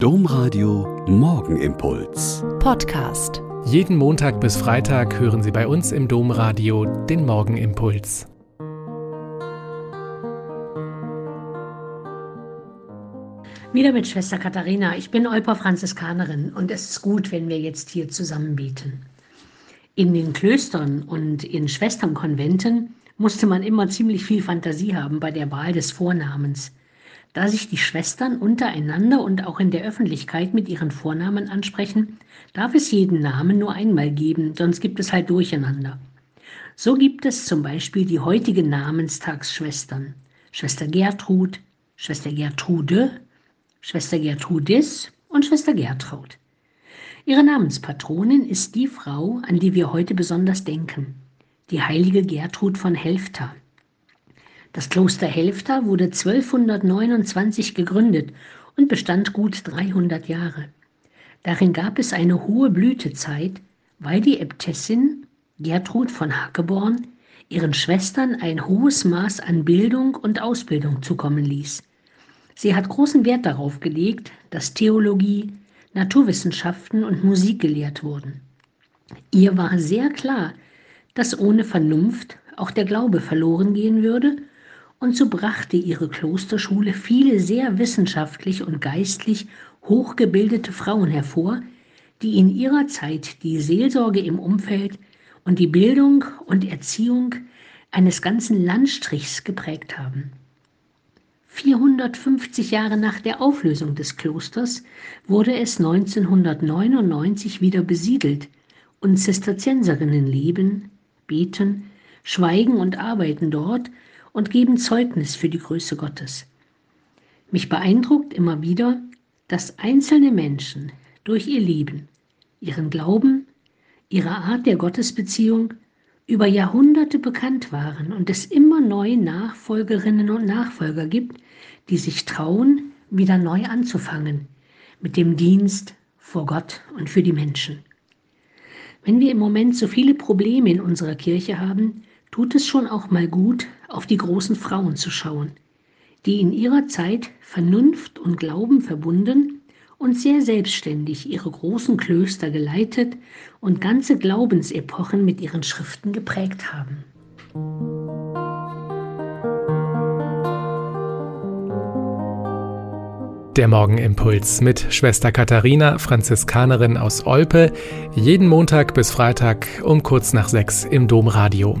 Domradio Morgenimpuls. Podcast. Jeden Montag bis Freitag hören Sie bei uns im Domradio den Morgenimpuls. Wieder mit Schwester Katharina. Ich bin Olper Franziskanerin und es ist gut, wenn wir jetzt hier zusammen beten. In den Klöstern und in Schwesternkonventen musste man immer ziemlich viel Fantasie haben bei der Wahl des Vornamens da sich die Schwestern untereinander und auch in der Öffentlichkeit mit ihren Vornamen ansprechen, darf es jeden Namen nur einmal geben, sonst gibt es halt Durcheinander. So gibt es zum Beispiel die heutigen Namenstagsschwestern. Schwester Gertrud, Schwester Gertrude, Schwester Gertrudis und Schwester Gertraud. Ihre Namenspatronin ist die Frau, an die wir heute besonders denken, die heilige Gertrud von Helfta. Das Kloster Helfta wurde 1229 gegründet und bestand gut 300 Jahre. Darin gab es eine hohe Blütezeit, weil die Äbtissin Gertrud von Hackeborn ihren Schwestern ein hohes Maß an Bildung und Ausbildung zukommen ließ. Sie hat großen Wert darauf gelegt, dass Theologie, Naturwissenschaften und Musik gelehrt wurden. Ihr war sehr klar, dass ohne Vernunft auch der Glaube verloren gehen würde und so brachte ihre Klosterschule viele sehr wissenschaftlich und geistlich hochgebildete Frauen hervor, die in ihrer Zeit die Seelsorge im Umfeld und die Bildung und Erziehung eines ganzen Landstrichs geprägt haben. 450 Jahre nach der Auflösung des Klosters wurde es 1999 wieder besiedelt und Zisterzienserinnen leben, beten, schweigen und arbeiten dort und geben Zeugnis für die Größe Gottes. Mich beeindruckt immer wieder, dass einzelne Menschen durch ihr Leben, ihren Glauben, ihre Art der Gottesbeziehung über Jahrhunderte bekannt waren und es immer neue Nachfolgerinnen und Nachfolger gibt, die sich trauen, wieder neu anzufangen mit dem Dienst vor Gott und für die Menschen. Wenn wir im Moment so viele Probleme in unserer Kirche haben, tut es schon auch mal gut, auf die großen Frauen zu schauen, die in ihrer Zeit Vernunft und Glauben verbunden und sehr selbstständig ihre großen Klöster geleitet und ganze Glaubensepochen mit ihren Schriften geprägt haben. Der Morgenimpuls mit Schwester Katharina, Franziskanerin aus Olpe, jeden Montag bis Freitag um kurz nach sechs im Domradio.